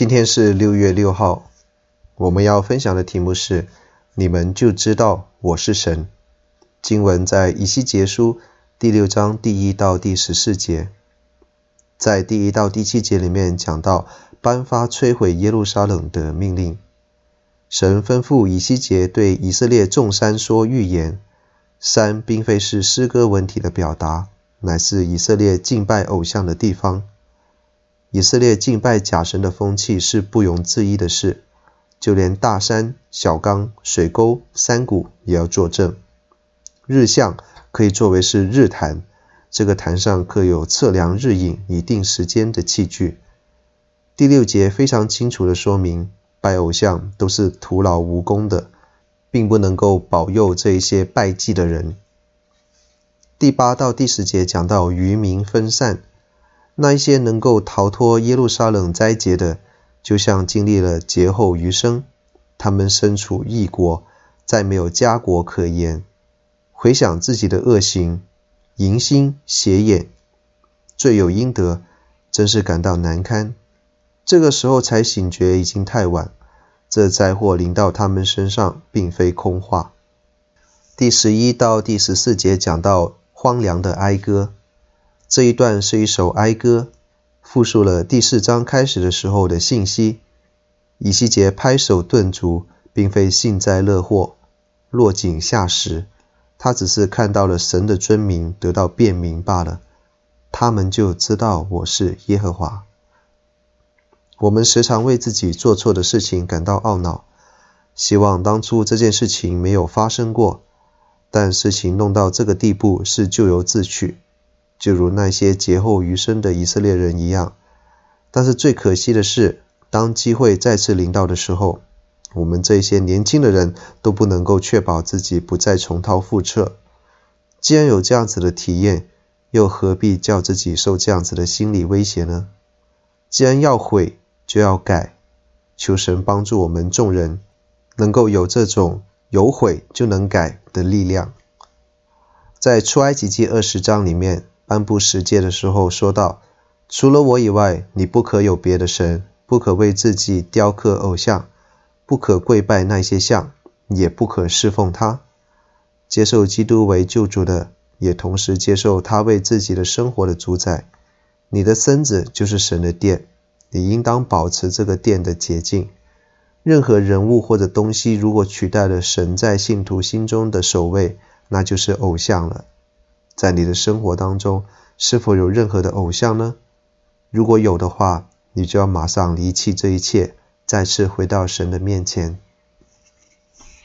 今天是六月六号，我们要分享的题目是：你们就知道我是神。经文在以西结书第六章第一到第十四节，在第一到第七节里面讲到颁发摧毁耶路撒冷的命令。神吩咐以西结对以色列众山说预言，山并非是诗歌文体的表达，乃是以色列敬拜偶像的地方。以色列敬拜假神的风气是不容置疑的事，就连大山、小冈、水沟、山谷也要作证。日向可以作为是日坛，这个坛上刻有测量日影以定时间的器具。第六节非常清楚地说明，拜偶像都是徒劳无功的，并不能够保佑这一些拜祭的人。第八到第十节讲到渔民分散。那一些能够逃脱耶路撒冷灾劫的，就像经历了劫后余生，他们身处异国，再没有家国可言。回想自己的恶行，淫心邪眼，罪有应得，真是感到难堪。这个时候才醒觉，已经太晚。这灾祸临到他们身上，并非空话。第十一到第十四节讲到荒凉的哀歌。这一段是一首哀歌，复述了第四章开始的时候的信息。以西结拍手顿足，并非幸灾乐祸、落井下石，他只是看到了神的尊名得到辨明罢了。他们就知道我是耶和华。我们时常为自己做错的事情感到懊恼，希望当初这件事情没有发生过，但事情弄到这个地步是咎由自取。就如那些劫后余生的以色列人一样，但是最可惜的是，当机会再次临到的时候，我们这些年轻的人都不能够确保自己不再重蹈覆辙。既然有这样子的体验，又何必叫自己受这样子的心理威胁呢？既然要悔，就要改，求神帮助我们众人，能够有这种有悔就能改的力量。在出埃及记二十章里面。颁布十诫的时候说道：“除了我以外，你不可有别的神，不可为自己雕刻偶像，不可跪拜那些像，也不可侍奉他。接受基督为救主的，也同时接受他为自己的生活的主宰。你的身子就是神的殿，你应当保持这个殿的洁净。任何人物或者东西，如果取代了神在信徒心中的首位，那就是偶像了。”在你的生活当中，是否有任何的偶像呢？如果有的话，你就要马上离弃这一切，再次回到神的面前。